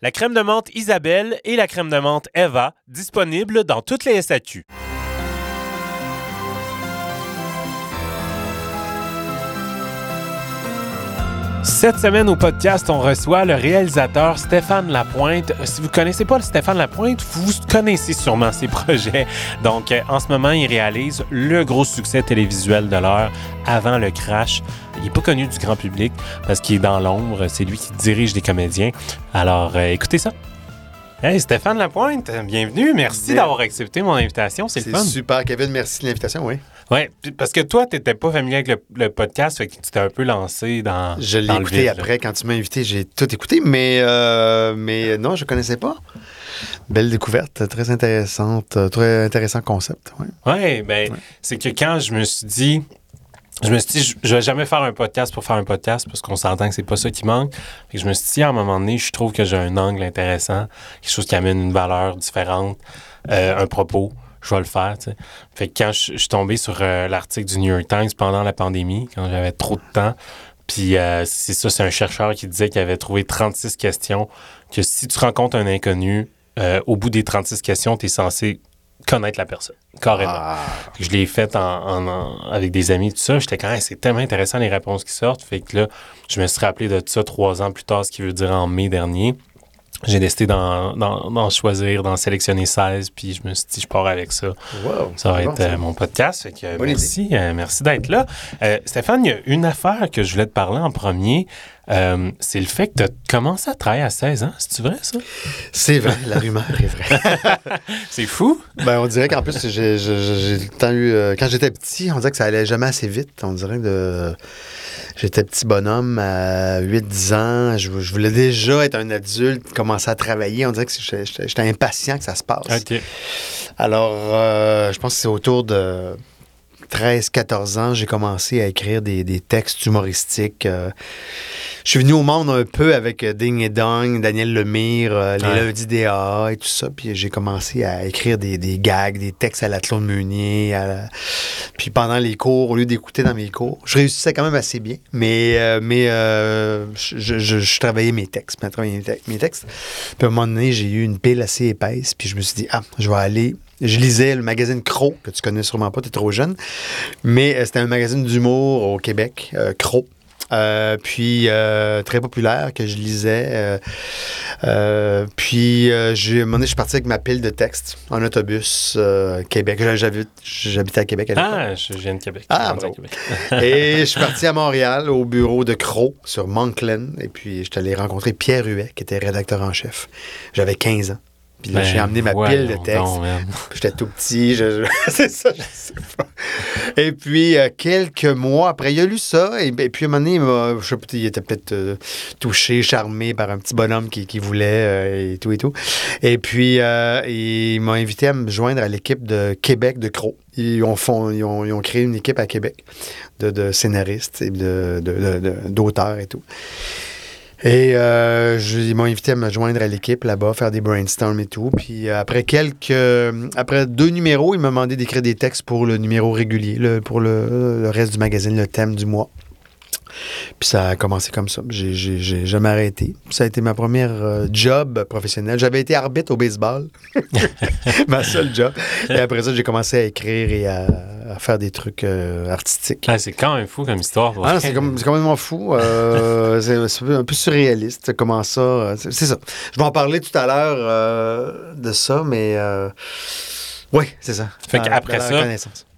La crème de menthe Isabelle et la crème de menthe Eva, disponibles dans toutes les SAQ. Cette semaine au podcast, on reçoit le réalisateur Stéphane Lapointe. Si vous connaissez pas Stéphane Lapointe, vous connaissez sûrement ses projets. Donc, euh, en ce moment, il réalise le gros succès télévisuel de l'heure avant le crash. Il n'est pas connu du grand public parce qu'il est dans l'ombre. C'est lui qui dirige des comédiens. Alors, euh, écoutez ça. Hey, Stéphane Lapointe, bienvenue. Merci d'avoir accepté mon invitation. C'est le fun. super, Kevin. Merci de l'invitation, oui. Ouais, puis parce que toi, tu n'étais pas familier avec le, le podcast, fait que tu t'es un peu lancé dans. Je l'ai écouté vide, là. après. Quand tu m'as invité, j'ai tout écouté, mais, euh, mais non, je connaissais pas. Belle découverte, très intéressante, euh, très intéressant concept. ouais. Ouais, ben, c'est que quand je me suis dit, je me suis dit, je, je vais jamais faire un podcast pour faire un podcast parce qu'on s'entend que c'est pas ça qui manque. Fait que je me suis dit, à un moment donné, je trouve que j'ai un angle intéressant, quelque chose qui amène une valeur différente, euh, un propos. Je vais le faire. Fait que quand je, je suis tombé sur euh, l'article du New York Times pendant la pandémie, quand j'avais trop de temps, puis euh, c'est ça, c'est un chercheur qui disait qu'il avait trouvé 36 questions, que si tu rencontres un inconnu, euh, au bout des 36 questions, tu es censé connaître la personne, carrément. Ah, Je l'ai fait en, en- en- avec des amis, tout ça. J'étais quand même, c'est tellement intéressant les réponses qui sortent. Fait que là, je me suis rappelé de ça trois ans plus tard, ce qui veut dire en mai dernier. J'ai décidé d'en, choisir, d'en sélectionner 16, puis je me suis dit, je pars avec ça. wow. Ça va bon, être euh, mon podcast. Fait que, euh, merci, euh, merci d'être là. Euh, Stéphane, il y a une affaire que je voulais te parler en premier. Euh, c'est le fait que tu as commencé à travailler à 16 ans. C'est-tu vrai, ça? C'est vrai, la rumeur est vraie. C'est fou. ben, on dirait qu'en plus, j'ai eu. euh, quand j'étais petit, on dirait que ça allait jamais assez vite. On dirait de. J'étais petit bonhomme à 8-10 ans. Je, je voulais déjà être un adulte, commencer à travailler. On dirait que j'étais- impatient que ça se passe. Alors, euh, je pense que c'est autour de 13-14 ans, j'ai commencé à écrire des, des textes humoristiques. euh. je suis venu au monde un peu avec euh, Ding et Dong, Daniel Lemire, euh, les Ouais. lundis DA et tout ça. Puis j'ai commencé à écrire des, des gags, des textes à la Claude Meunier. à la- Puis pendant les cours, au lieu d'écouter dans mes cours, je réussissais quand même assez bien. Mais, euh, mais je, je- je- je travaillais mes textes, je travaillais mes te- mes textes. Puis à un moment donné, j'ai eu une pile assez épaisse. Puis je me suis dit, ah, je vais aller. Je lisais le magazine Croc, que tu connais sûrement pas, tu es trop jeune. Mais euh, c'était un magazine d'humour au Québec, euh, Croc. Euh, puis euh, très populaire que je lisais. euh, puis j'ai, à un moment donné, je suis parti avec ma pile de textes en autobus Québec. J'habite, j'habitais à Québec à l'époque. Ah, je viens de Québec. Ah. Québec. Et je suis parti à Montréal au bureau de Croc sur Moncton. Et puis, je suis allé rencontrer Pierre Huet, qui était rédacteur en chef. J'avais 15 ans. Puis là, Ben, j'ai amené ma pile de donc, man. J'étais tout petit. je- c'est ça, je sais pas. Et puis, euh, quelques mois après, il a lu ça. Et, et puis, à un moment donné, il, m'a- je sais pas, il était peut-être euh, touché, charmé par un petit bonhomme qui, qui voulait euh, et tout et tout. Et puis, il m'a invité à me joindre à l'équipe de Québec de Croc. Ils ont, fond- ils, ont, ils ont créé une équipe à Québec de, de scénaristes et de- de- de- d'auteurs et tout. Et euh, ils m'ont invité à me joindre à l'équipe là-bas, faire des brainstorms et tout. Puis euh, après quelques. euh, après deux numéros, ils m'ont demandé d'écrire des textes pour le numéro régulier, le- pour le, le reste du magazine, le thème du mois. Puis ça a commencé comme ça. J'ai, j'ai, j'ai jamais arrêté. Ça a été ma première euh, job professionnelle. J'avais été arbitre au baseball. ma seule job. Et après ça, j'ai commencé à écrire et à, à faire des trucs euh, artistiques. Ah, c'est quand même fou comme histoire. pour Ah, c'est, comme, c'est complètement fou. Euh, c'est, c'est un peu surréaliste, comment ça. C'est, c'est ça. Je vais en parler tout à l'heure de ça, mais oui, c'est ça. Fait qu'après ça-.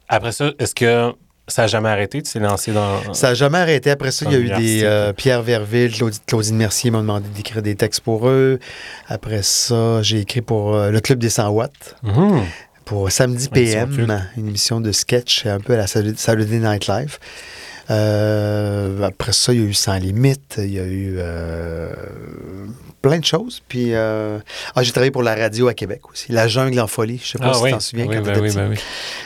Après ça, est-ce que ça n'a jamais arrêté? Tu t'es lancé dans. Ça n'a jamais arrêté. Après ça, il y a eu des euh, Pierre Verville, Claudine, Mercier m'ont demandé d'écrire des textes pour eux. Après ça, j'ai écrit pour euh, le Club des 100 watts. Mhm. pour Samedi PM, une émission de sketch un peu à la Saturday Night Live. Euh, après ça, il y a eu Sans Limite, il y a eu euh, plein de choses. Puis, euh, ah, j'ai travaillé pour la radio à Québec aussi. La Jungle en folie, je sais pas Ah si oui, tu t'en souviens oui, quand ben t'étais oui, petit. ben oui.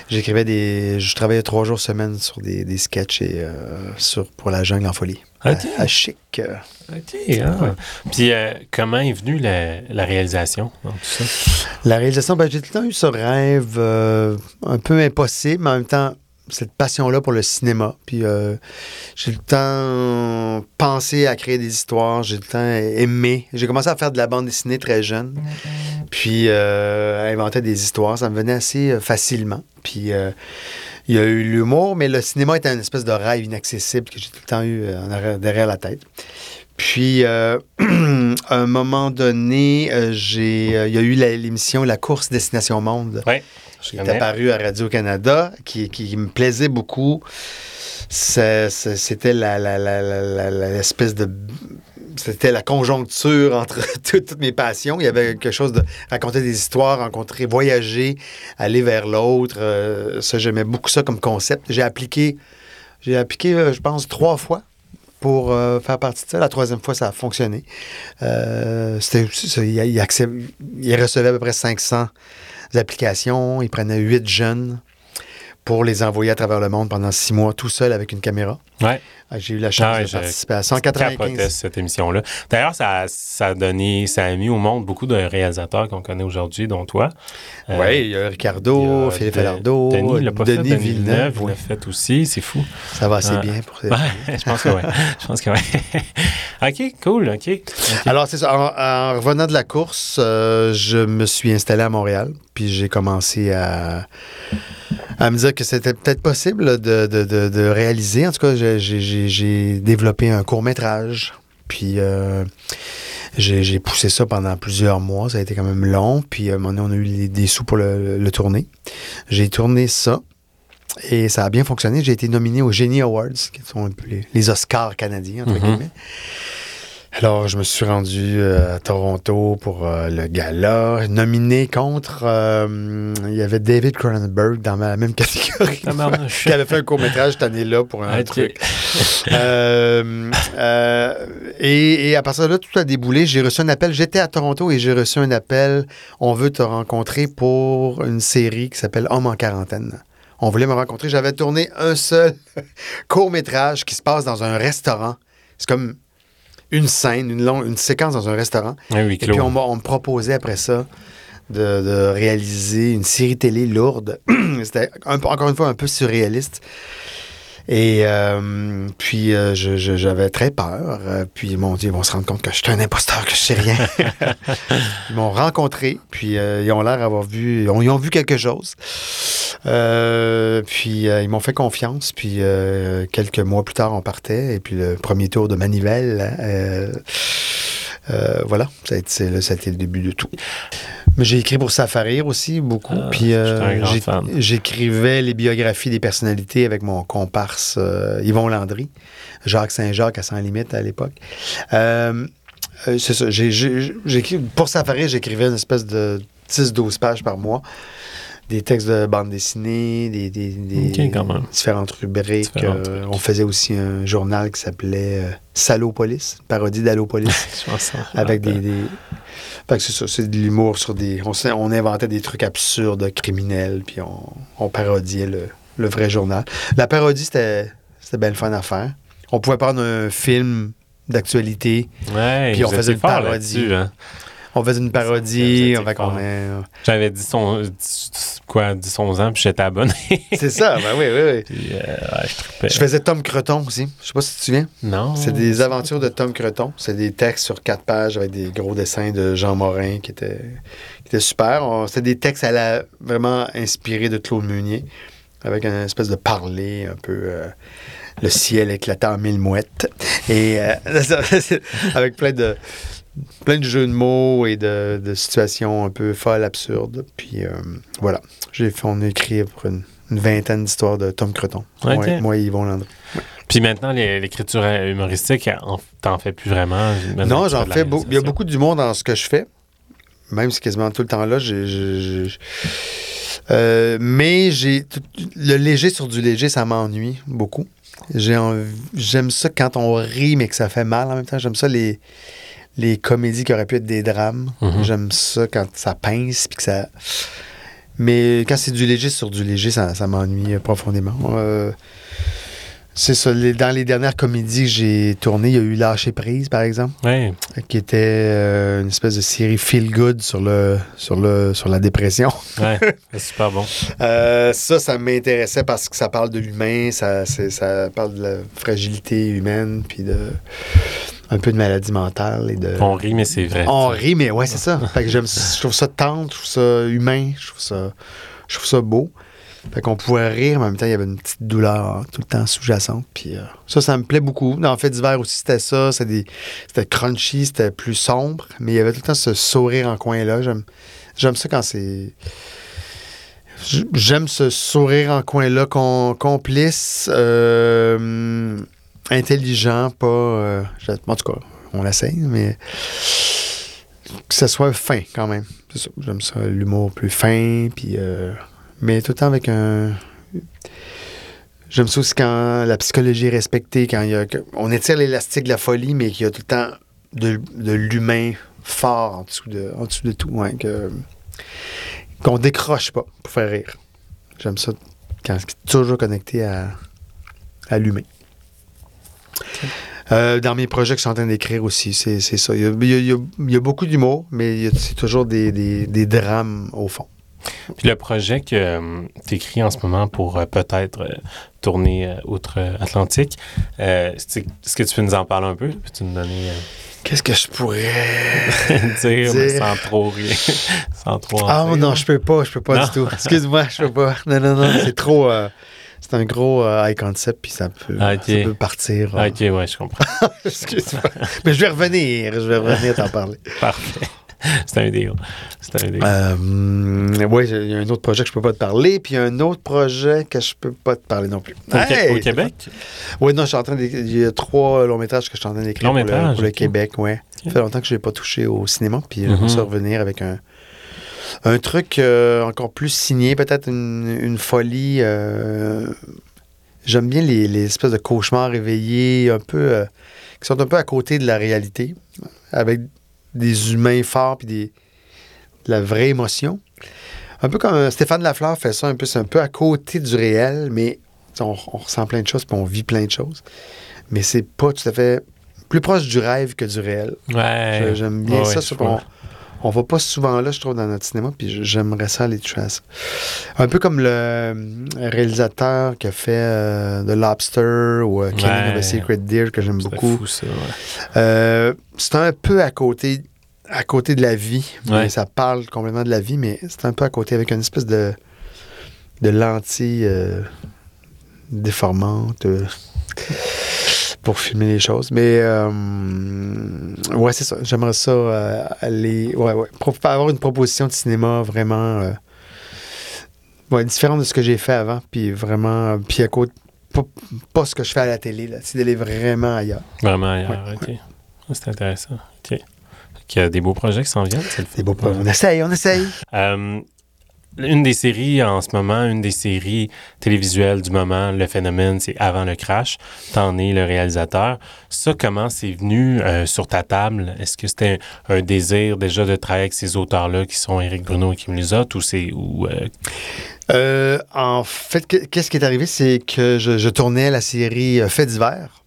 J'écrivais des... Je travaillais trois jours semaine sur des, des sketchs et, sur, pour la Jungle en folie. OK. À, à Chic. OK, ah. Puis euh, comment est venue la, la réalisation dans tout ça? La réalisation, ben, j'ai tout le temps eu ce rêve euh, un peu impossible, mais en même temps, cette passion-là pour le cinéma. Puis euh, j'ai tout le temps pensé à créer des histoires, j'ai tout le temps aimé. J'ai commencé à faire de la bande dessinée très jeune, puis euh, à inventer des histoires. Ça me venait assez euh, facilement. Puis euh, il y a eu l'humour, mais le cinéma était une espèce de rêve inaccessible que j'ai tout le temps eu en arrière- derrière la tête. Puis, euh, à un moment donné, euh, j'ai, euh, il y a eu la- l'émission La course Destination Monde Oui. Qui est apparue à Radio-Canada, qui, qui me plaisait beaucoup. C'était la, l'espèce de... C'était la conjoncture entre tout- toutes mes passions. Il y avait quelque chose de raconter des histoires, rencontrer, voyager, aller vers l'autre. Euh, ça, j'aimais beaucoup ça comme concept. J'ai appliqué, j'ai appliqué, euh, je pense, trois fois pour euh, faire partie de ça. La troisième fois, ça a fonctionné. C'était, il, il recevait à peu près 500 applications. Il prenait huit jeunes pour les envoyer à travers le monde pendant six mois, tout seul avec une caméra. Ouais. Ah, J'ai eu la chance Ah, de participer à Capotais 195. cette émission-là. D'ailleurs, ça, ça a donné, ça a mis au monde beaucoup de réalisateurs qu'on connaît aujourd'hui, dont toi. Euh, oui, il y a Ricardo, Philippe de- Falardeau, Denis, fait, Denis Denis Villeneuve. l'a fait aussi, c'est fou. Ça va assez Ah. bien pour ça. Je pense que oui. Je pense que oui. OK, cool, OK. Alors, c'est ça. En, en revenant de la course, euh, je me suis installé à Montréal. Puis j'ai commencé à, à me dire que c'était peut-être possible de, de- de- de réaliser. En tout cas, j'ai- j'ai développé un court-métrage. Puis euh, j'ai poussé ça pendant plusieurs mois. Ça a été quand même long. Puis à un moment donné, on a eu les- des sous pour le, le tourner. J'ai tourné ça. Et ça a bien fonctionné. J'ai été nominé aux Genie Awards, qui sont les, les Oscars canadiens, entre Mhm. guillemets. Alors, je me suis rendu euh, à Toronto pour euh, le gala, nominé contre. euh, il y avait David Cronenberg dans ma même catégorie. Tabarnouche. qui avait fait un court-métrage cette année-là pour un truc. Et, et à partir de là, tout a déboulé. J'ai reçu un appel. J'étais à Toronto et j'ai reçu un appel. On veut te rencontrer pour une série qui s'appelle Homme en quarantaine. On voulait me rencontrer. J'avais tourné un seul court-métrage qui se passe dans un restaurant. C'est comme une scène, une, longue, une séquence dans un restaurant. Et puis, on, me proposait après ça de, de réaliser une série télé lourde. C'était un encore une fois un peu surréaliste. Et euh, puis, euh, j'avais très peur. Euh, Puis, ils m'ont dit, ils vont se rendre compte que je suis un imposteur, que je sais rien. ils m'ont rencontré, puis euh, ils ont l'air d'avoir vu, ils ont, ils ont vu quelque chose. Euh, puis, euh, ils m'ont fait confiance. Puis, euh, quelques mois plus tard, on partait. Et puis, le premier tour de Manivelle, euh, euh, voilà, ça a, été, ça a été le début de tout. Mais j'ai écrit pour Safarir aussi beaucoup. Ah, puis euh, j'écrivais les biographies des personnalités avec mon comparse euh, Yvon Landry, Jacques Saint-Jacques à Sans Limite à l'époque. Euh, c'est ça. pour Safarir, j'écrivais une espèce de 10-12 pages par mois. Des textes de bande dessinée, des, différentes rubriques. Différentes on faisait aussi un journal qui s'appelait Salopolis, parodie d'Allopolis. Avec des. des... Fait que c'est ça, c'est de l'humour sur des. On, inventait des trucs absurdes, criminels, puis on, on parodiait le, le vrai journal. La parodie, c'était c'était bien le fun à faire. On pouvait prendre un film d'actualité, Ouais, Puis on faisait une parodie. hein. On faisait une parodie, on fait qu'on est- J'avais 10, on- 10 quoi, 10, 11 ans, puis j'étais abonné. C'est ça, ben oui, oui, oui. Puis, euh, ouais, je faisais Tom Creton aussi. Je sais pas si tu te souviens. Non. C'est des aventures de Tom Creton. C'est des textes sur quatre pages avec des gros dessins de Jean Morin qui étaient, qui étaient super. On- C'était des textes à la, vraiment inspirés de Claude Meunier, avec une espèce de parler un peu. euh, le ciel éclatant en mille mouettes. Et euh, avec plein de, plein de jeux de mots et de, de situations un peu folles, absurdes. Puis euh, voilà. J'ai fait, on a écrit pour une, une vingtaine d'histoires de Tom Creton. Moi, moi et Yvon Landry. Puis maintenant, l'écriture humoristique, en- t'en fais plus vraiment. Non, j'en fais beaucoup. Il y a beaucoup d'humour dans ce que je fais. Même si quasiment tout le temps là, j'ai. j'ai- j'ai- Euh, mais j'ai. tout- Le léger sur du léger, ça m'ennuie beaucoup. J'ai envie- J'aime ça quand on rit, mais que ça fait mal en même temps. J'aime ça les, les comédies qui auraient pu être des drames. Mhm. J'aime ça quand ça pince, puis que ça... Mais quand c'est du léger sur du léger, ça, ça m'ennuie profondément. Euh, c'est ça. les- dans les dernières comédies que j'ai tournées, il y a eu Lâcher prise, par exemple, Ouais. qui était euh, une espèce de série feel good sur, le, sur, le, sur la dépression. Ouais. c'est super bon. Euh, ça, ça m'intéressait parce que ça parle de l'humain, ça, c'est- ça parle de la fragilité humaine, puis de un peu de maladie mentale et de. On rit, mais c'est vrai. On rit, mais ouais, c'est ça. Fait que j'aime, je trouve ça tendre, je trouve ça humain, je trouve ça, je trouve ça beau. Fait qu'on pouvait rire, mais en même temps, il y avait une petite douleur tout le temps sous-jacente. Puis euh, ça, ça me plaît beaucoup. Dans Fait d'hiver aussi, c'était ça. C'était, des- c'était crunchy, c'était plus sombre, mais il y avait tout le temps ce sourire en coin-là. J'aime, j'aime ça quand c'est. J'aime ce sourire en coin-là, com- complice, euh, intelligent, pas. euh, en tout cas, on l'essaye, mais que ça soit fin quand même. C'est ça. J'aime ça, l'humour plus fin, puis. euh, mais tout le temps avec un. J'aime ça aussi quand la psychologie est respectée, quand il y a. on étire l'élastique de la folie, mais qu'il y a tout le temps de, de l'humain fort en dessous de, en dessous de tout. ouais, que, qu'on décroche pas pour faire rire. J'aime ça quand c'est toujours connecté à, à l'humain. Euh, dans mes projets que je suis en train d'écrire aussi, c'est, ça. Il y, a, il y a- il y a- il y a beaucoup d'humour, mais c'est toujours des, des- des drames au fond. Puis le projet que tu écris en ce moment pour euh, peut-être euh, tourner euh, outre-Atlantique, euh, est-ce que tu peux nous en parler un peu? Peux-tu nous donner. euh, Qu'est-ce que je pourrais. dire, mais sans trop rien. sans trop Ah dire. non, je peux pas, je peux pas Non. du tout. Excuse-moi, je peux pas. Non, non, non, c'est trop. Euh, c'est un gros euh, high concept, puis ça peut, Ah, ça peut partir. euh, Ah, Ok, ouais, je comprends. Excuse-moi. Mais je vais revenir, je vais revenir t'en parler. Parfait. C'est un deal. C'est un deal. Euh, oui, il y a un autre projet que je peux pas te parler, puis il y a un autre projet que je peux pas te parler non plus. Au, au Québec? Oui, non, je suis en train d'écrire. Il y a trois longs métrages que je suis en train d'écrire pour, le, pour le. Québec, ouais. Ça fait longtemps que je n'ai pas touché au cinéma, puis Mhm. ça revenir avec un, un truc euh, encore plus signé, peut-être une, une folie. euh, J'aime bien les, les espèces de cauchemars réveillés, un peu, euh, qui sont un peu à côté de la réalité, avec des humains forts puis des, de la vraie émotion. Un peu comme Stéphane Lafleur fait ça, un peu, c'est un peu à côté du réel, mais on, on ressent plein de choses puis on vit plein de choses. Mais c'est pas tout à fait plus proche du rêve que du réel. Ouais. J'aime bien Ouais, ça. on, on va pas souvent là, je trouve, dans notre cinéma, puis j'aimerais ça aller toucher à ça. Un peu comme le euh, réalisateur qui a fait euh, The Lobster ou euh, Killing of Ouais. a Secret Deer, que j'aime beaucoup. ouais. Euh, c'est un peu à côté, à côté de la vie. Ouais. ça parle complètement de la vie, mais c'est un peu à côté avec une espèce de, de lentille euh, déformante euh, pour filmer les choses. Mais euh, ouais, c'est ça. J'aimerais ça euh, aller. Ouais, ouais. Pro- avoir une proposition de cinéma vraiment. euh, ouais, différente de ce que j'ai fait avant. Puis vraiment. Puis à côté. Pas, pas ce que je fais à la télé, là. C'est d'aller vraiment ailleurs. Vraiment ailleurs, OK. C'est intéressant. OK. Qu'il y a des beaux projets qui s'en viennent. On essaye, on essaye. Une des séries en ce moment, une des séries télévisuelles du moment, le phénomène, c'est Avant le crash. T'en es le réalisateur. Ça, comment c'est venu euh, sur ta table? Est-ce que c'était un, désir déjà de travailler avec ces auteurs-là qui sont Éric Bruno et Kim Lizotte ou c'est... Ou, euh, Euh, en fait, que- qu'est-ce qui est arrivé, c'est que je, je tournais la série Fait d'hiver.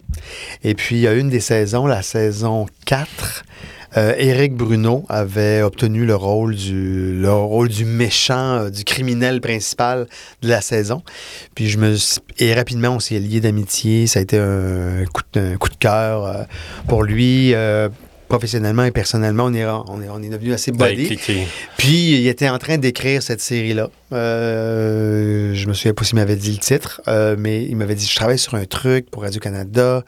Et puis, il y a une des saisons, la saison 4, euh, Éric Bruno avait obtenu le rôle du, le rôle du méchant, euh, du criminel principal de la saison. Puis je me et rapidement, on s'est liés d'amitié. Ça a été un coup de, un coup de cœur euh, pour lui. Euh, professionnellement et personnellement, on est, on est, on est devenu assez ben, qui- Puis il était en train d'écrire cette série-là. Euh, je me souviens pas s'il m'avait dit le titre, euh, mais il m'avait dit je travaille sur un truc pour Radio-Canada.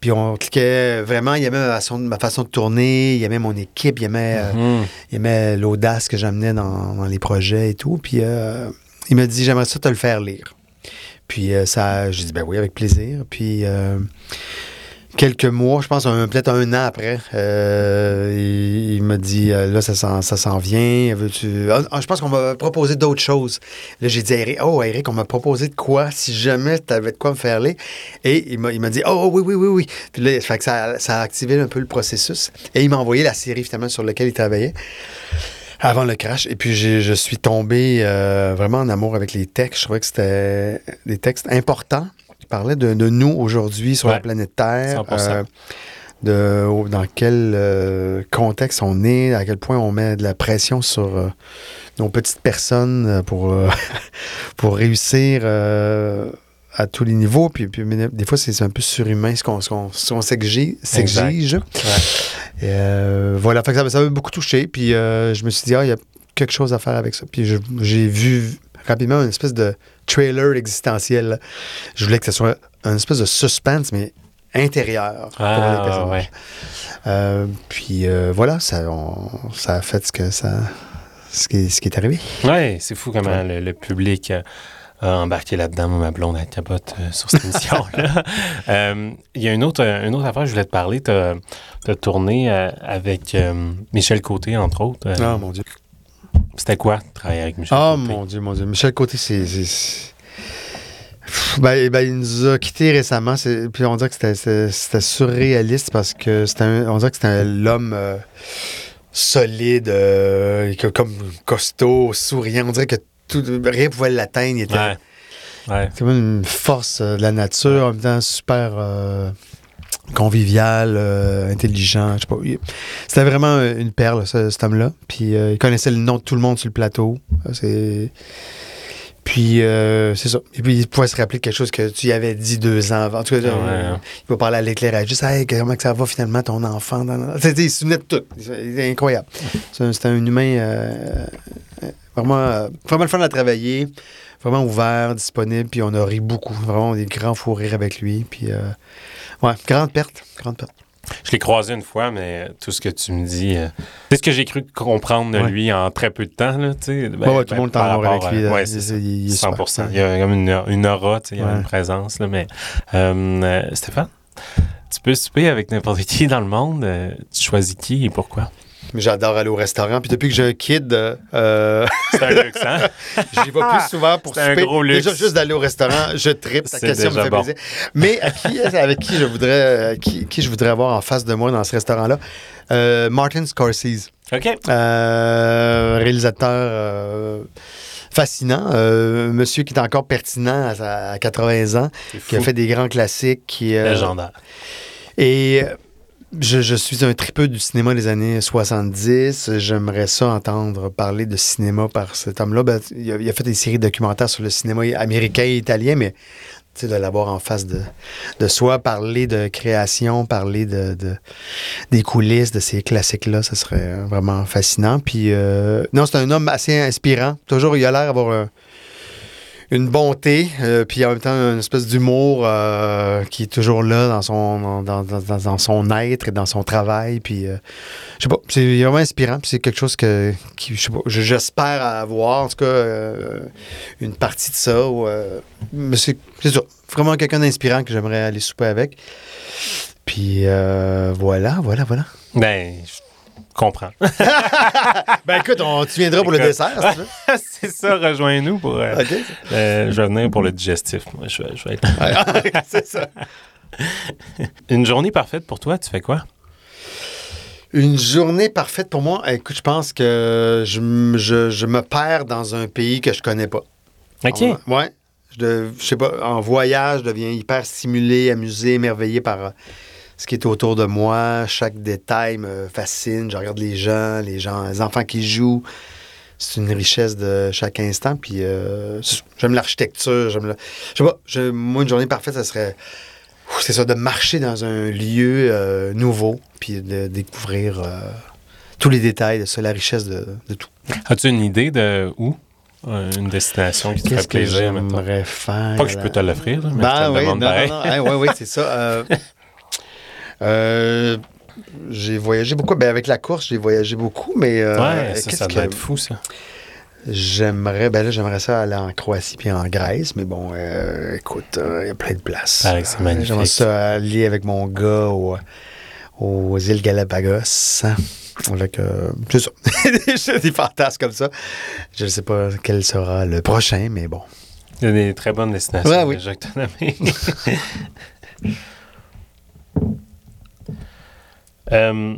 Puis on cliquait vraiment, il aimait ma façon, ma façon de tourner, il aimait mon équipe, il aimait, euh, Mhm. il aimait l'audace que j'amenais dans, dans les projets et tout. Puis euh, il m'a dit j'aimerais ça te le faire lire. Puis euh, ça, j'ai dit ben oui, avec plaisir. Puis euh, quelques mois, je pense peut-être un an après, euh, il, m'a dit euh, là, ça s'en, ça s'en vient. Veux-tu... Ah, ah, je pense qu'on m'a proposé d'autres choses. Là, j'ai dit Eric, oh, Eric, on m'a proposé de quoi si jamais tu avais de quoi me faire les. Et il m'a, il m'a dit, oh, oui, oui, oui, oui. Puis là, que ça, ça a activé un peu le processus. Et il m'a envoyé la série, finalement, sur laquelle il travaillait avant le crash. Et puis, je suis tombé euh, vraiment en amour avec les textes. Je trouvais que c'était des textes importants qui parlaient de, de nous aujourd'hui sur la planète Terre. 100%. de, dans quel euh, contexte on est, à quel point on met de la pression sur euh, nos petites personnes euh, pour, euh, pour réussir euh, à tous les niveaux. Puis, puis, des fois, c'est un peu surhumain ce qu'on s'exige. euh, voilà, fait que ça ça m'a beaucoup touché. Puis euh, je me suis dit, ah, il y a quelque chose à faire avec ça. Puis j'ai vu rapidement une espèce de trailer existentiel. Je voulais que ce soit un espèce de suspense, mais intérieur pour les Ah, personnages. ouais. Euh, puis euh, voilà, ça, on- ça a fait ce que ça. Ce qui, est- ce qui est arrivé. Ouais, c'est fou comment le, le public a embarqué là-dedans. Ma blonde, elle capote euh, sur cette émission-là. Euh, Il y a une autre, une autre affaire que je voulais te parler. Tu as, tourné avec Michel Côté, entre autres. Ah mon Dieu. C'était quoi, travailler avec Michel Ah Côté? mon Dieu, mon Dieu. Michel Côté, c'est. Ben, ben, il nous a quittés récemment. Puis on dirait que c'était- surréaliste parce que c'était on dirait que c'était l'homme euh, solide, euh, comme costaud, souriant. On dirait que tout, rien pouvait l'atteindre. Il était Ouais. Ouais. Une force euh, de la nature, en même temps super euh, convivial, euh, intelligent. Je sais pas. C'était vraiment euh, une perle, ce- cet homme-là. Puis euh, il connaissait le nom de tout le monde sur le plateau. C'est. Puis, euh, c'est ça. Et puis, il pouvait se rappeler de quelque chose que tu y avais dit deux ans avant. En tout cas, Ouais, euh, hein. il va parler à l'éclairage. Juste, hey, comment que ça va finalement, ton enfant? Il se souvenait de tout. C'est incroyable. C'est un- C'était un humain euh, vraiment, vraiment le fun à travailler, vraiment ouvert, disponible. Puis, on a ri beaucoup. Vraiment des grands fous rires avec lui. Puis, euh, ouais, grande perte. Grande perte. Je l'ai croisé une fois, mais tout ce que tu me dis, euh, c'est ce que j'ai cru comprendre de Ouais. lui en très peu de temps. Là. Ben, Ouais, ouais, tout le ben, monde est en avec lui. là. ouais, il super. 100% Il y a comme une, une aura, il y a une présence. Là, mais euh, euh, Stéphane, tu peux souper avec n'importe qui dans le monde. euh, tu choisis qui et pourquoi? J'adore aller au restaurant. Puis, depuis que j'ai un kid, euh, C'est un luxe, hein? J'y vais plus souvent pour C'est un souper. gros luxe. Déjà, juste d'aller au restaurant, je tripe. Ta question me fait bon. plaisir. Mais à qui, avec qui je voudrais, euh, qui, qui je voudrais avoir en face de moi dans ce restaurant-là? Euh, Martin Scorsese, OK. euh, réalisateur euh, fascinant, euh, monsieur qui est encore pertinent à, sa- à 80 ans, qui a fait des grands classiques. Qui, euh, Légendaire. et euh, je, suis un tripeux du cinéma des années 70. J'aimerais ça entendre parler de cinéma par cet homme-là. Ben, il, a, fait des séries documentaires sur le cinéma américain et italien, mais de l'avoir en face de, de soi, parler de création, parler de, de- des coulisses de ces classiques-là, ça serait vraiment fascinant. Puis, euh, non, c'est un homme assez inspirant. Toujours, il a l'air d'avoir un- une bonté, euh, puis en même temps une espèce d'humour euh, qui est toujours là dans son, dans, son être et dans son travail. Puis, euh, je sais pas, c'est vraiment inspirant. Puis c'est quelque chose que, je sais pas, je- j'espère avoir, en tout cas, euh, une partie de ça. mais c'est c'est vraiment quelqu'un d'inspirant que j'aimerais aller souper avec. Puis voilà, voilà, voilà. Ben, comprends. Ben écoute, on, tu viendras pour le dessert, c'est ça, rejoins-nous pour. euh, euh, je vais venir pour le digestif. Moi, je vais, je vais être- c'est ça. Une journée parfaite pour toi, tu fais quoi? Une journée parfaite pour moi. Écoute, je pense que je, je- je me perds dans un pays que je connais pas. OK. Ouais. Je, de- je sais pas, en voyage, je deviens hyper stimulé, amusé, émerveillé par euh, ce qui est autour de moi. Chaque détail me fascine. Je regarde les gens, les gens, les enfants qui jouent. C'est une richesse de chaque instant. Puis euh, j'aime l'architecture. J'aime le- Je sais pas, je- moi, une journée parfaite, ça serait. C'est ça, de marcher dans un lieu euh, nouveau, puis de découvrir euh, tous les détails de ça, la richesse de, de tout. As-tu une idée de où? Une destination qui te ferait que plaisir, j'aimerais faire? Pas que je peux te l'offrir, mais je te Ben oui, demande non, pareil. non, non. Hein, ouais, oui, c'est ça. Euh, euh, j'ai voyagé beaucoup. Ben, avec la course, j'ai voyagé beaucoup, mais... euh, ouais, ça, qu'est-ce ça doit que- être fou, ça. J'aimerais, ben là, j'aimerais ça aller en Croatie puis en Grèce, mais bon, euh, écoute, euh, il y a plein de places. Ah, c'est magnifique. J'aimerais ça aller avec mon gars au- aux îles Galapagos. Avec, euh, c'est ça. J'ai des fantasmes comme ça. Je ne sais pas quel sera le prochain, mais bon. Il y a des très bonnes destinations Ouais, oui. déjà que tu as. Euh,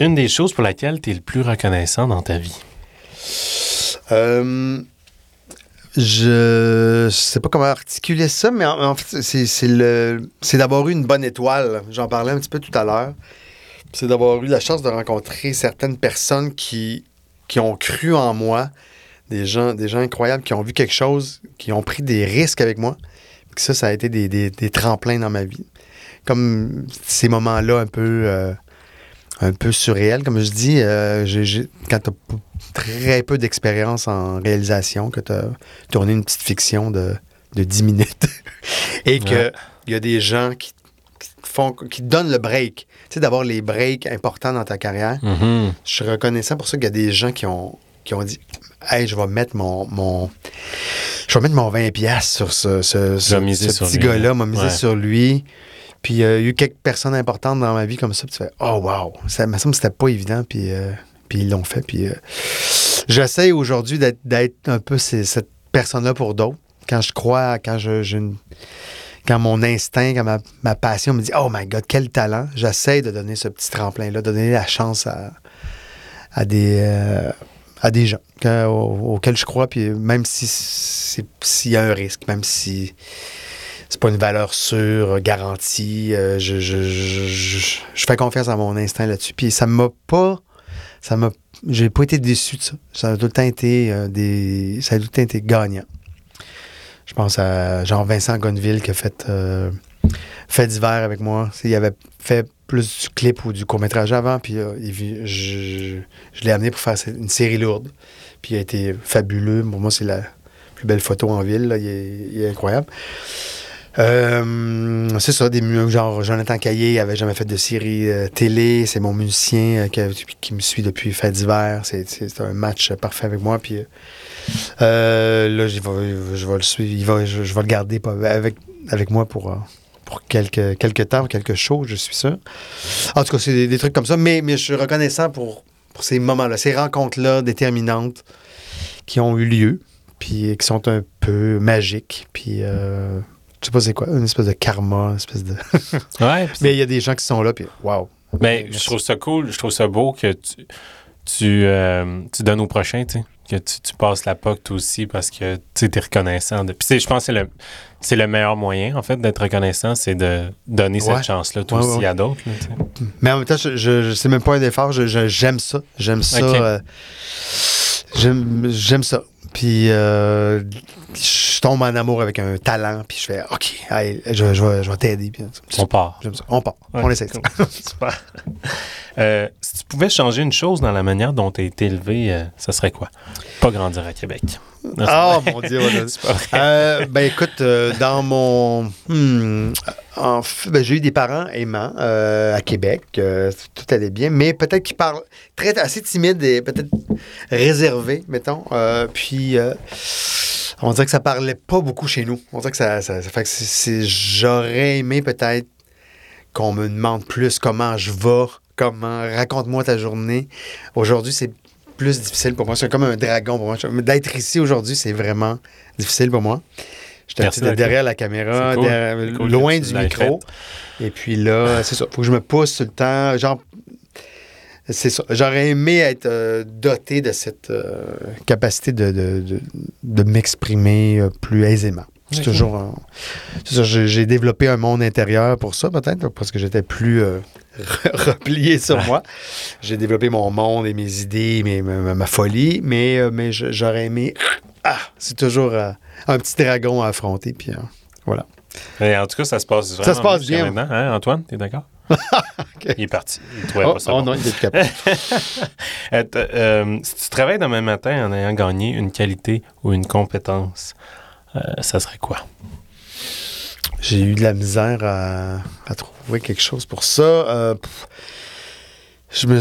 une des choses pour laquelle tu es le plus reconnaissant dans ta vie? Euh, je sais pas comment articuler ça, mais en, fait, c'est, d'avoir eu une bonne étoile. J'en parlais un petit peu tout à l'heure. C'est d'avoir eu la chance de rencontrer certaines personnes qui, qui ont cru en moi, des gens, des gens incroyables qui ont vu quelque chose, qui ont pris des risques avec moi. Ça, ça a été des, des- des tremplins dans ma vie. Comme ces moments-là un peu, euh, un peu surréels, comme je dis, euh, quand tu as très peu d'expérience en réalisation, que tu as tourné une petite fiction de, de 10 minutes et qu'il Ouais. y a des gens qui, font, qui donnent le break. Tu sais, d'avoir les breaks importants dans ta carrière. Mhm. Je suis reconnaissant pour ça qu'il y a des gens qui ont, qui ont dit Hey, je vais mettre mon. mon je vais mettre mon 20$ piastres sur ce, ce, petit gars-là, là. m'a misé Ouais. sur lui. Puis il y a eu quelques personnes importantes dans ma vie comme ça. Puis tu fais Oh, wow! Ça me semble que c'était pas évident. Puis, euh, puis ils l'ont fait. Puis euh, j'essaie aujourd'hui d'être, un peu cette personne-là pour d'autres. Quand je crois, quand je, quand mon instinct, quand ma, passion me dit Oh my God, quel talent, j'essaie de donner ce petit tremplin-là, de donner la chance à, à des, euh, à des gens que- au- auxquels je crois, puis même si c'est- s'il y a un risque, même si c'est pas une valeur sûre, garantie, euh, je, je, je, je- fais confiance à mon instinct là-dessus. Puis ça m'a pas. Ça m'a. J'ai pas été déçu de ça. Ça a tout le temps été euh, des. Ça a tout le temps été gagnant. Je pense à Jean-Vincent Gonneville qui a fait euh, Fait d'hiver avec moi. Il avait fait plus du clip ou du court-métrage avant, puis euh, il je, l'ai amené pour faire une série lourde. Puis il a été fabuleux. Pour moi, c'est la plus belle photo en ville. là. Il est incroyable. Euh, c'est ça, des genre Jonathan Caillé il avait jamais fait de série euh, télé. C'est mon musicien euh, qui, me suit depuis Fait d'hiver. C'est, un match parfait avec moi. Puis là, je vais, je vais le suivre. Il va, je, vais le garder avec, avec moi pour, pour quelques, temps, quelques shows, je suis sûr. En tout cas, c'est des, des trucs comme ça. Mais, mais je suis reconnaissant pour, pour ces moments-là, ces rencontres-là déterminantes qui ont eu lieu, puis qui sont un peu magiques. Puis, euh, je sais pas c'est quoi, une espèce de karma, une espèce de. Ouais, Mais il y a des gens qui sont là, puis waouh. Merci. je trouve ça cool, je trouve ça beau que tu, tu, euh, tu donnes au prochain, tu sais. Que tu, tu passes la POC toi aussi parce que tu es reconnaissant. De... Puis, je pense que c'est le, c'est le meilleur moyen, en fait, d'être reconnaissant, c'est de donner Ouais. cette chance-là, toi Ouais, aussi, ouais. à d'autres. Mais en même temps, je, je, je- c'est même pas un effort, je- j'aime ça. J'aime ça. Euh, j'aime, j'aime ça. Puis euh, je tombe en amour avec un talent, puis je fais OK, allez, je, je vais, je vais t'aider. On part. Ça. On part. Ouais, On essaie. cool. Super. Euh, si tu pouvais changer une chose dans la manière dont tu as été élevé, euh, ça serait quoi? Pas grandir à Québec. C'est Oh mon Dieu. Euh, ben écoute, euh, dans mon... hmm, en fait, ben, j'ai eu des parents aimants euh, à Québec. tout allait bien, mais peut-être qu'ils parlent très assez timides et peut-être réservés, mettons. Puis euh, on dirait que ça parlait pas beaucoup chez nous. On dirait que ça, ça, ça fait que j'aurais aimé peut-être qu'on me demande plus comment je vais, comment raconte-moi ta journée. Aujourd'hui, c'est plus difficile pour moi. C'est comme un dragon pour moi. D'être ici aujourd'hui, c'est vraiment difficile pour moi. J'étais derrière la caméra, C'est cool. derrière- C'est cool loin du micro. Et puis là, c'est ça. Faut que je me pousse tout le temps. Genre. J'aurais aimé être euh, doté de cette euh, capacité de, de, de- de m'exprimer euh, plus aisément. C'est toujours. ça, j'ai développé un monde intérieur pour ça, peut-être, parce que j'étais plus replié sur moi. J'ai développé mon monde et mes idées, mes- ma, ma folie, mais, euh, mais j'aurais aimé. Ah, c'est toujours un petit dragon à affronter. Puis voilà. En tout cas, ça se passe vraiment se passe bien. maintenant. Hein, Antoine, t'es d'accord? Il est parti. Il trouvait Oh, pas ça oh bon. non, il est capable. Euh, euh, si tu travailles demain matin en ayant gagné une qualité ou une compétence, euh, ça serait quoi? J'ai eu de la misère à, à trouver quelque chose pour ça. Euh, je me,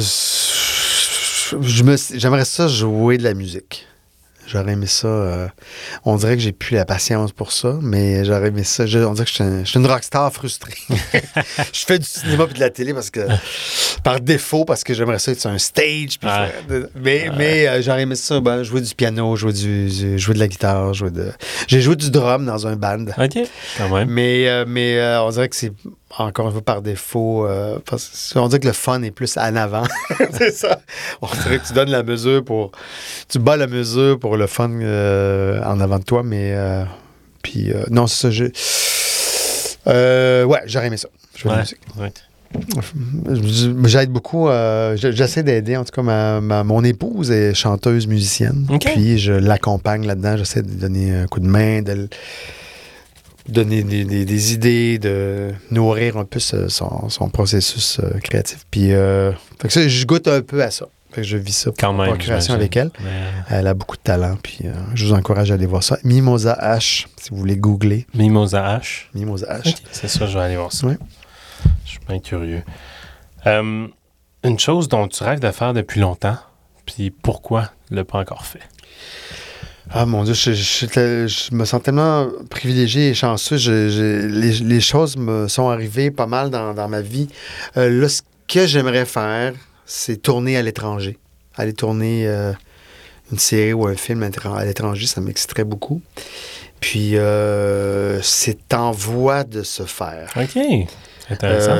j'aimerais ça jouer de la musique. J'aurais aimé ça. euh, on dirait que j'ai plus la patience pour ça, mais j'aurais aimé ça. Je- on dirait que je suis un- je suis une rockstar frustrée. je fais du cinéma et de la télé parce que par défaut, parce que j'aimerais ça être sur un stage. puis faire mais mais euh, j'aurais aimé ça, ben, jouer du piano, jouer, du, du- jouer de la guitare, jouer de. J'ai joué du drum dans un band. OK, quand même. Mais, euh, mais euh, on dirait que c'est encore une fois par défaut. euh, parce on dirait que le fun est plus en avant. c'est ça. On dirait que tu donnes la mesure pour. Tu bats la mesure pour le fun euh, en avant de toi, mais. euh, puis, euh, non, c'est ça. Euh, ouais, j'aurais aimé ça. La Ouais, musique. ouais. Je- J'aide beaucoup. je- J'essaie d'aider, en tout cas, ma, ma- mon épouse est chanteuse musicienne. Puis je l'accompagne là-dedans. J'essaie de donner un coup de main, de donner des, des- des idées, de nourrir un peu ce- son, son processus euh, créatif. Puis euh, fait que ça, je goûte un peu à ça. Fait que je vis ça Quand même. en création avec elle. Mais- Elle a beaucoup de talent. Puis euh, je vous encourage à aller voir ça. Mimosa H, si vous voulez googler. Mimosa H? Mimosa H. C'est ça, je vais aller voir ça. Ouais. Je suis bien curieux. Une chose dont tu rêves de faire depuis longtemps, puis pourquoi ne pas encore fait? Ah mon Dieu, je, je- je- je me sens tellement privilégié et chanceux. Les, les choses me sont arrivées pas mal dans, dans ma vie. Euh, là, ce que j'aimerais faire, c'est tourner à l'étranger. Aller tourner euh, une série ou un film à l'étran- à l'étranger, ça m'exciterait beaucoup. Puis, euh, c'est en voie de se faire. OK.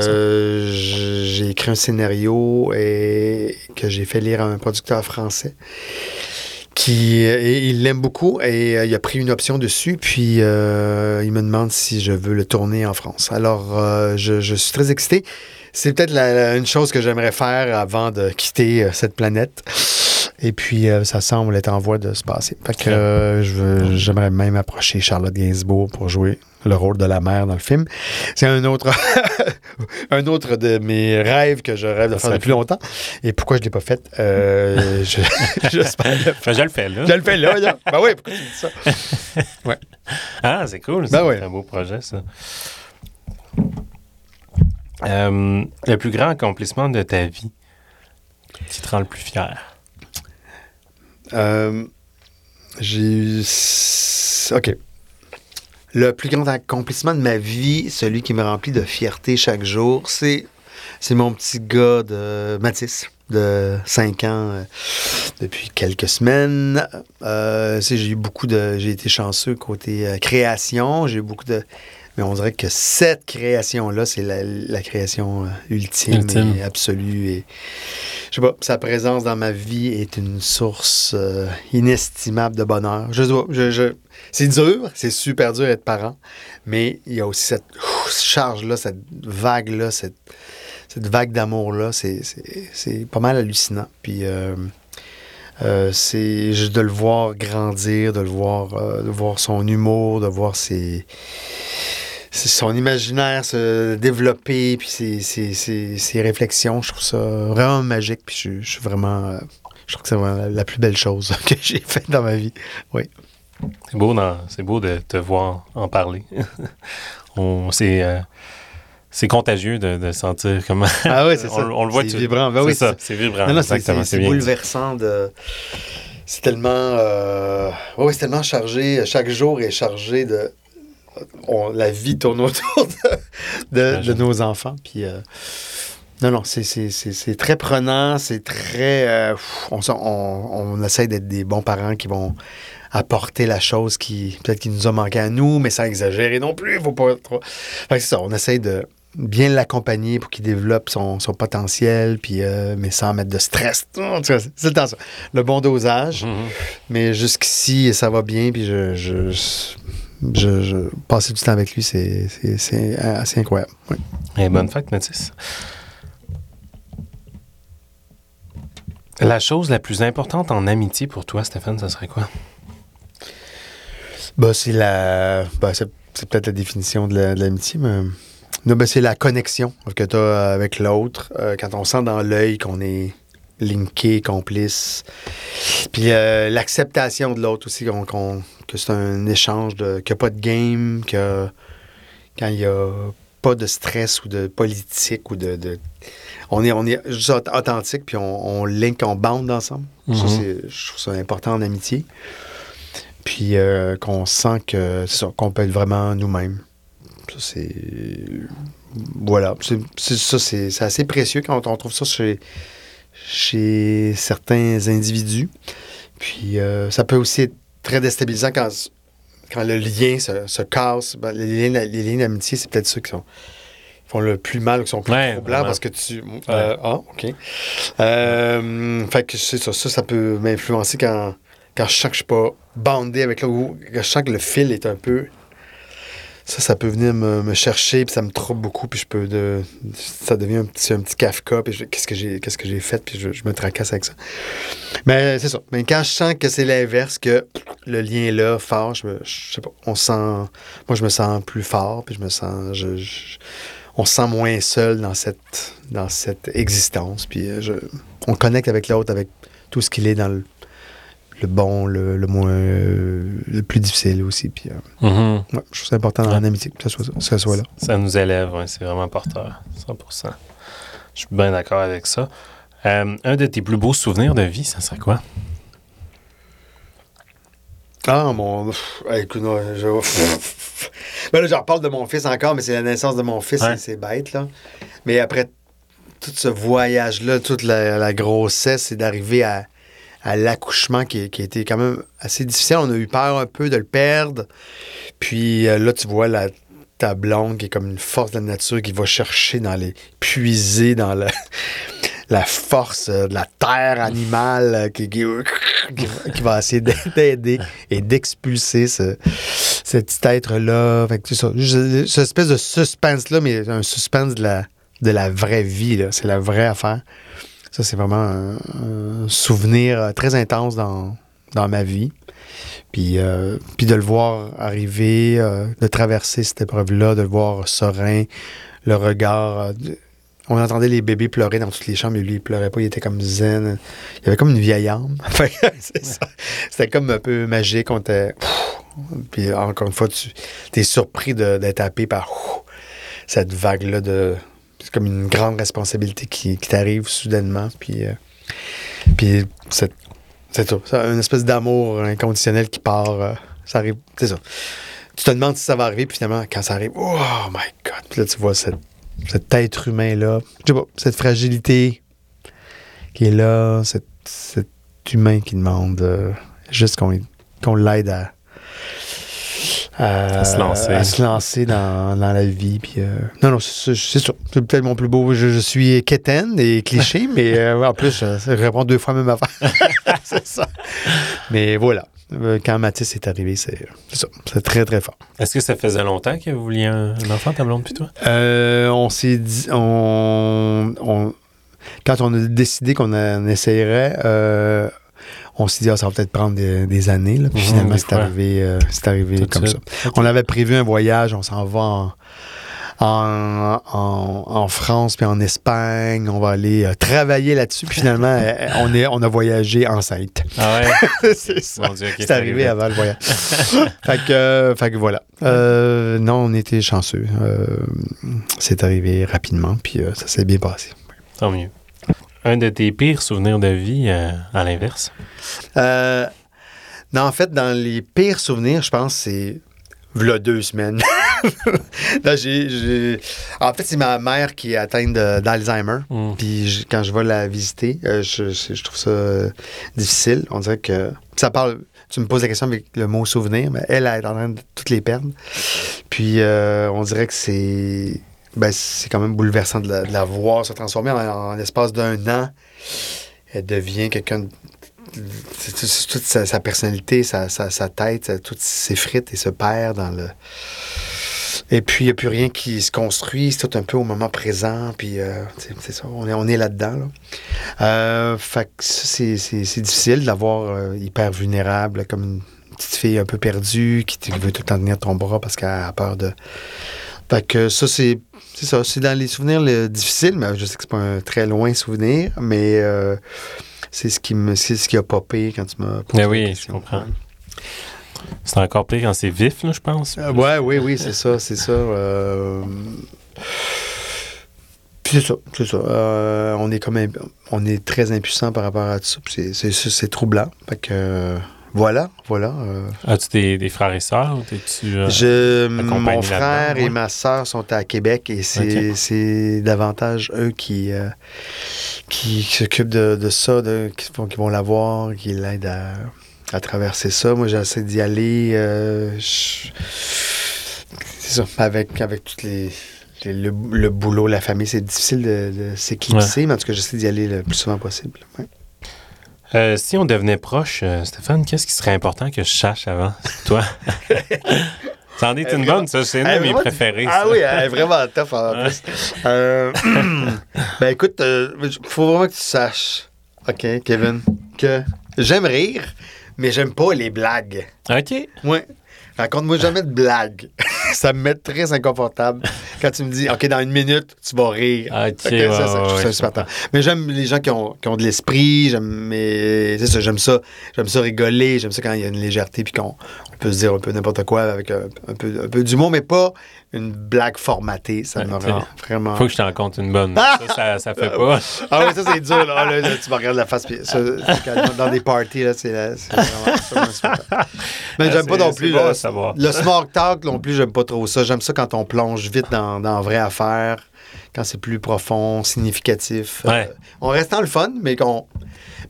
Euh, j'ai écrit un scénario et que j'ai fait lire à un producteur français et il l'aime beaucoup et euh, il a pris une option dessus puis euh, il me demande si je veux le tourner en France. Alors euh, je, je suis très excité. C'est peut-être une chose que j'aimerais faire avant de quitter euh, cette planète. Et puis, euh, ça semble être en voie de se passer. Fait que euh, j'aimerais même approcher Charlotte Gainsbourg pour jouer le rôle de la mère dans le film. C'est un autre, un autre de mes rêves que je rêve de Ça faire depuis longtemps. Et pourquoi je ne l'ai pas fait? Euh, je- J'espère que je le fais, là. je le fais là, là. Ben oui, pourquoi tu dis ça? Ah, c'est cool. Ben ouais. C'est un beau projet, ça. Le plus grand accomplissement de ta vie qui te rend le plus fier? Euh, j'ai eu. OK. Le plus grand accomplissement de ma vie, celui qui me remplit de fierté chaque jour, c'est, c'est mon petit gars de Mathis, de 5 ans, euh, depuis quelques semaines. Euh, j'ai eu beaucoup de. J'ai été chanceux côté euh, création. J'ai eu beaucoup de. Mais on dirait que cette création-là, c'est la, la création ultime, Ultime. et absolue. Et je sais pas, sa présence dans ma vie est une source euh, inestimable de bonheur. Je, dois- je, c'est dur, c'est super dur d'être parent, mais il y a aussi cette charge-là, cette vague-là, cette, cette vague d'amour-là, c'est, pas mal hallucinant. Puis euh, euh, c'est juste de le voir grandir, de le voir, euh, de voir son humour, de voir ses, son imaginaire se développer, puis ses, ses- ses- ses réflexions. Je trouve ça vraiment magique, puis je, je suis vraiment. euh, je trouve que c'est vraiment la, plus belle chose que j'ai faite dans ma vie. C'est beau, c'est beau de te voir en parler. on, c'est, euh, c'est contagieux de, de sentir comment. Ah oui, c'est ça. on le voit C'est tu- vibrant. Ben c'est oui, ça, c'est- vibrant. Non, non, c'est, exactement. bouleversant de. C'est tellement. euh, ouais, c'est tellement chargé. Chaque jour est chargé de. On- la vie tourne autour de, de- de J'imagine. nos enfants. Puis. euh, non, non, c'est, très prenant, c'est très... euh, on, on, on essaie d'être des bons parents qui vont apporter la chose qui peut-être qui nous a manqué à nous, mais sans exagérer non plus. Faut pas trop... Fait que c'est ça, on essaie de bien l'accompagner pour qu'il développe son, son potentiel, puis, euh, mais sans mettre de stress. En tout cas, c'est le temps ça. Le bon dosage. Mhm. Mais jusqu'ici, ça va bien, puis je... je, je- je- passer du temps avec lui, c'est, c'est, c'est assez incroyable. Oui. Et bonne fête, Mathis. La chose la plus importante en amitié pour toi, Stéphane, ça serait quoi? Bah, c'est la. bah, c'est, c'est peut-être la définition de, la- de l'amitié, mais. Non, ben, c'est la connexion que tu as avec l'autre. euh, quand on sent dans l'œil qu'on est linké, complice. Puis euh, l'acceptation de l'autre aussi, qu'on, qu'on- que c'est un échange, de, qu'il n'y a pas de game, que quand il n'y a pas de stress ou de politique ou de. de- on, est, on est juste aut- authentique, puis on, on link, on bande ensemble. Ça, Mhm. c'est- je trouve ça important en amitié. Puis euh, qu'on sent que c'est ça, qu'on peut être vraiment nous-mêmes. Ça, c'est. Voilà. C'est, c'est- ça, c'est, c'est assez précieux quand on trouve ça chez, chez certains individus. Puis euh, ça peut aussi être très déstabilisant quand, quand le lien se, se casse. Ben, les, liens, les liens d'amitié, c'est peut-être ceux qui sont font le plus mal, qui sont plus Ouais, troublants parce que tu. euh, ah, OK. Euh, fait que c'est ça, ça, ça peut m'influencer quand, quand je sens que je suis pas bandé avec l'autre, ou que je sens que le fil est un peu. Ça, ça peut venir me, chercher, puis ça me trouble beaucoup, puis je peux. De, ça devient un petit, un petit Kafka, puis qu'est-ce que j'ai que fait, puis je, me tracasse avec ça. Mais c'est ça. Mais quand je sens que c'est l'inverse, que le lien est là, fort, je, me, je sais pas, on sent. Moi, je me sens plus fort, puis je me sens. je- on se sent moins seul dans cette, dans cette existence, puis euh, on connecte avec l'autre, avec tout ce qu'il est dans le, le bon, le, le moins. euh, le plus difficile aussi, puis. euh, Mhm. Ouais, je trouve ça important dans Ouais. l'amitié que ça soit, ça soit là. Ça nous élève, ouais, c'est vraiment porteur, 100%. Je suis bien d'accord avec ça. Euh, un de tes plus beaux souvenirs de vie, ça serait quoi? Ah, mon. écoute, non, je. ben là, j'en reparle de mon fils encore, mais c'est la naissance de mon fils, Ouais. c'est- c'est bête, là. Mais après tout ce voyage-là, toute la, la grossesse, c'est d'arriver à, à l'accouchement qui, qui a été quand même assez difficile. On a eu peur un peu de le perdre. Puis euh, là, tu vois la, ta blonde qui est comme une force de la nature qui va chercher dans les. puiser dans. La force euh, de la terre animale euh, qui, va- essayer d'aider et d'expulser ce, petit être-là. Fait que ça. Cette espèce de suspense-là, mais un suspense de la, de la vraie vie. C'est la vraie affaire. Ça, c'est vraiment un, un souvenir euh, très intense dans, dans ma vie. Puis, euh, puis de le voir arriver, euh, de traverser cette épreuve-là, de le voir serein, le regard. euh, on entendait les bébés pleurer dans toutes les chambres, mais lui, il pleurait pas, il était comme zen. Il avait comme une vieille âme. C'était comme un peu magique. On était. Puis encore une fois, tu es surpris de- d'être happé par cette vague-là de. C'est comme une grande responsabilité qui, t'arrive soudainement. Puis, euh, puis c'est tout. C'est une espèce d'amour inconditionnel qui part. euh, ça arrive. C'est ça. Tu te demandes si ça va arriver, puis finalement, quand ça arrive, oh my God! Puis là, tu vois cette, cet être humain-là. Je sais pas, cette fragilité qui est là, cet, cet humain qui demande euh, juste qu'on qu'on l'aide à, À se lancer. à se lancer dans, dans la vie. Puis, euh, non, non, c'est c'est ça. C'est peut-être mon plus beau. Je, je suis quétaine et cliché, mais euh, en plus, je, réponds deux fois la même affaire. c'est ça. Mais voilà. Euh, Quand Mathis est arrivé, c'est c'est ça. C'est très, très fort. Est-ce que ça faisait longtemps que vous vouliez un, un enfant, ta blonde, puis toi? Euh, on s'est dit, on, on- quand on a décidé qu'on en essayerait, euh, on s'est dit, ah, ça va peut-être prendre des, des années. là. Puis finalement, des c'est arrivé, euh, c'est arrivé comme ça. On avait prévu un voyage, on s'en va en, en, en- en France puis en Espagne. On va aller euh, travailler là-dessus. Puis finalement, euh, on, est, on a voyagé enceinte. Ah ouais? c'est ça. C'est arrivé avant le voyage. fait, que, euh, fait que voilà. Euh, non, on était chanceux. Euh, c'est arrivé rapidement, puis euh, ça s'est bien passé. Tant mieux. Un de tes pires souvenirs de vie, euh, à l'inverse? Euh, non, en fait, dans les pires souvenirs, je pense, c'est v'là deux semaines. En fait, c'est ma mère qui est atteinte d'Alzheimer. Hmm. Puis quand je vais la visiter, euh, je, trouve ça difficile. On dirait que ça parle. Tu me poses la question avec le mot souvenir, mais elle, elle est en train de toutes les perdre. Puis euh, on dirait que c'est. Ben, c'est quand même bouleversant de la, voir se transformer en, l'espace d'un an. Elle devient quelqu'un toute sa, personnalité, sa, tête, tout s'effrite et se perd dans le. Et puis, il n'y a plus rien qui se construit, c'est tout un peu au moment présent, puis euh, c'est ça, on est, on est là-dedans. Là. Euh, fait que c'est difficile de la voir euh, hyper vulnérable, comme une petite fille un peu perdue qui veut tout le temps tenir ton bras parce qu'elle a peur de. Fait que ça, c'est c'est ça, c'est dans les souvenirs le, difficiles, mais je sais que c'est pas un très loin souvenir, mais euh, c'est ce qui me c'est ce qui a popé quand tu m'as posé Mais la oui, question. je comprends. C'est encore pire quand c'est vif, là, je pense. Euh, ouais, oui, oui, c'est ça, c'est ça. euh, c'est ça, c'est ça. Euh, on est comme imp- on est très impuissant par rapport à tout ça. c'est- C'est troublant. Fait que voilà, voilà. euh, As-tu des, des frères et sœurs euh, je, mon frère et ma sœur sont à Québec et c'est davantage eux qui, euh, qui s'occupent de, de ça, de, qui, vont, qui vont la voir, qui l'aident à, à traverser ça. Moi, j'essaie d'y aller. je- c'est ça, avec, avec toutes les. les- le, le boulot, la famille, c'est difficile de, de s'éclipser, mais en tout cas, j'essaie d'y aller le plus souvent possible. Ouais. Euh, si on devenait proche, euh, Stéphane, qu'est-ce qui serait important que je sache avant, toi? Ça en est une bonne, ça. C'est une de mes préférées. Ah ça. oui, elle est vraiment tough en plus. Euh, ben écoute, il faut vraiment que tu saches, OK, Kevin, que j'aime rire, mais j'aime pas les blagues. OK. Ouais. Raconte-moi jamais de blagues. ça me met très inconfortable quand tu me dis, OK, dans une minute, tu vas rire. OK, ouais, ça, ouais. Mais j'aime les gens qui ont, qui ont de l'esprit, j'aime ça, j'aime ça, j'aime ça rigoler, j'aime ça quand il y a une légèreté puis qu'on on peut se dire un peu n'importe quoi avec un, un peu, un peu d'humour, mais pas une blague formatée. Ça me Ouais, rend vraiment. Faut que je t'en compte une bonne. Ça, ça, ça fait pas. Ah oui, ça c'est dur. Là. Ah, là, là, tu me regardes la face. puis ça, dans des parties, là, c'est la- c'est vraiment. Mais Ah, j'aime pas non plus bon le, le small talk non plus, j'aime pas trop ça. J'aime ça quand on plonge vite dans, dans vraie affaire, quand c'est plus profond, significatif. Euh, on reste dans le fun, mais qu'on.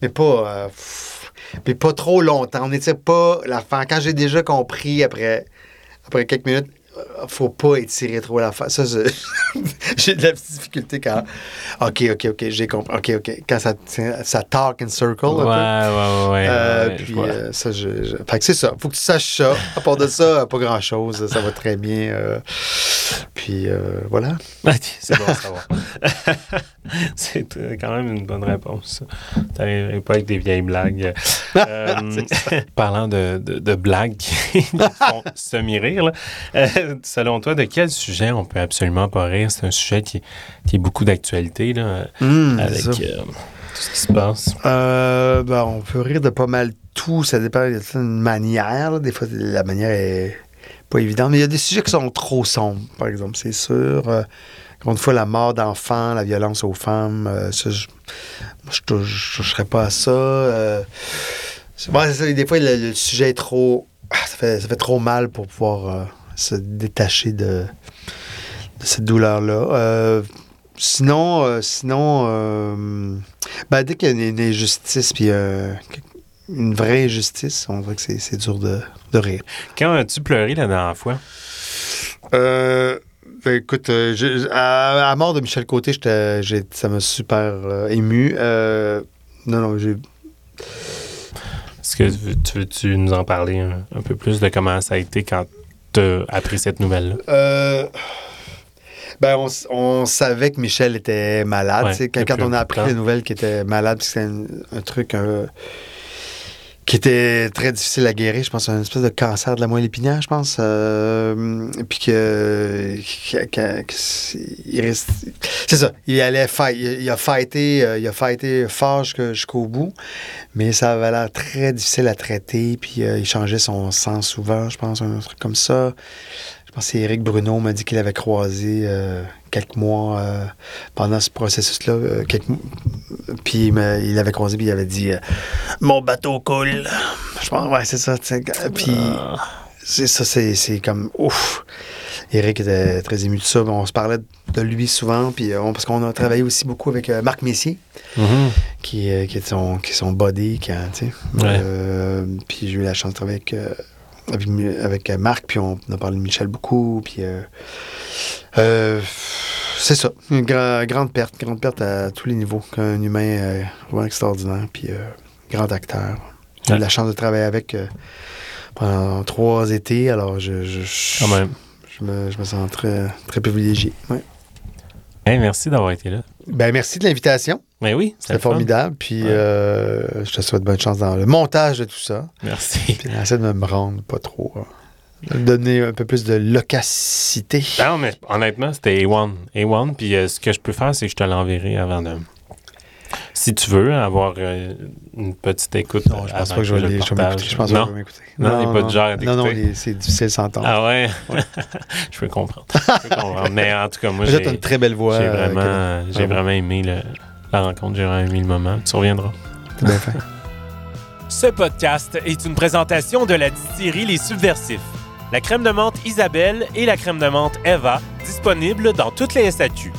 Mais pas. euh, pff, mais pas trop longtemps. On n'étire pas l'affaire. Quand j'ai déjà compris après, après quelques minutes, faut pas étirer trop l'affaire. Ça, c'est- j'ai de la difficulté quand. OK, OK, OK, j'ai compris. OK, OK. Quand ça, ça talk in circle. Ouais, un peu. ouais, ouais. ouais, Euh, ouais, puis euh, ça, je, je- Fait que c'est ça. Faut que tu saches ça. À part de ça, pas grand chose. Ça va très bien. euh, Puis euh, voilà. C'est bon à savoir. c'est euh, quand même une bonne réponse. ça. T'arriverais pas avec des vieilles blagues. Euh, parlant de, de, de blagues qui font semi-rire, là, selon toi, de quel sujet on peut absolument pas rire? C'est un sujet qui, qui est beaucoup d'actualité là, Hum, avec euh, tout ce qui se passe. Euh, ben, on peut rire de pas mal tout. Ça dépend d'une manière. là. Des fois, la manière est pas évidente. Mais il y a des sujets qui sont trop sombres, par exemple, c'est sûr. Euh, encore une fois, la mort d'enfants, la violence aux femmes, euh, ça, je moi, je touche- je toucherais pas à ça. Euh, des fois, le, le sujet est trop... ah, Ça fait, ça fait trop mal pour pouvoir se détacher de, de cette douleur-là. Euh, sinon, euh, sinon euh, ben, dès qu'il y a une, injustice, puis une vraie injustice, on dirait que c'est, dur de, de rire. Quand as-tu pleuré la dernière fois? Euh, ben, écoute, je- à, mort de Michel Côté, ça m'a super euh, ému. Euh, non, non, j'ai. Est-ce que tu- tu veux-tu nous en parler un, un peu plus de comment ça a été quand as appris cette nouvelle-là? Euh, ben, on, savait que Michel était malade. Ouais, quand, on a appris la nouvelle qu'il était malade, c'était un, un truc euh, qui était très difficile à guérir. Je pense un espèce de cancer de la moelle épinière, je pense. Euh, puis que, reste- c'est ça. Il allait fight, il, a fighté, euh, il a fighté fort jusqu'au jusqu'au bout, mais ça avait l'air très difficile à traiter. Puis euh, il changeait son sang souvent, je pense, un truc comme ça. Je pense que c'est Éric Bruno m'a dit qu'il avait croisé euh, quelques mois euh, pendant ce processus-là. euh, quelques Puis il, il avait croisé, puis il avait dit Mon bateau coule. Je pense, ouais, c'est ça. Puis Ah. c'est ça, c'est c'est comme ouf. Éric était très ému de ça. On se parlait de lui souvent, puis on- parce qu'on a travaillé aussi beaucoup avec Marc Messier, Mhm. qui, qui est son, qui est son body, qui. Ouais. Puis j'ai eu la chance de travailler avec, avec, euh, Marc, puis on, a parlé de Michel beaucoup, puis euh, euh, c'est ça, une gra- grande perte, grande perte à tous les niveaux, un humain vraiment extraordinaire, puis grand acteur. J'ai Ouais. eu la chance de travailler avec pendant trois étés, alors je, je, je- Quand même. je me, je me sens très, très privilégié. ouais. Hey, merci d'avoir été là. Ben, merci de l'invitation. Mais oui, C'était formidable. Puis Ouais. euh, je te souhaite bonne chance dans le montage de tout ça. Merci. Puis essaie de me rendre pas trop. hein. De Donner un peu plus de locacité. Non, mais honnêtement, c'était A1. A1, puis euh, ce que je peux faire, c'est que je te l'enverrai avant de. Si tu veux avoir euh, une petite écoute. Non, je euh, pense pas que je vais m'écouter. Je pense pas que non. je vais m'écouter. Non, il est pas du genre à Non, non, c'est difficile s'entendre. Ah ouais? je peux comprendre. Je peux comprendre. Mais en tout cas, moi, j'ai une très belle voix. j'ai euh, vraiment, j'ai vraiment aimé le- la rencontre. J'ai vraiment aimé le moment. Tu reviendras. Fait. Ce podcast est une présentation de la distillerie Les Subversifs. La crème de menthe Isabelle et la crème de menthe Eva, disponibles dans toutes les SAQ.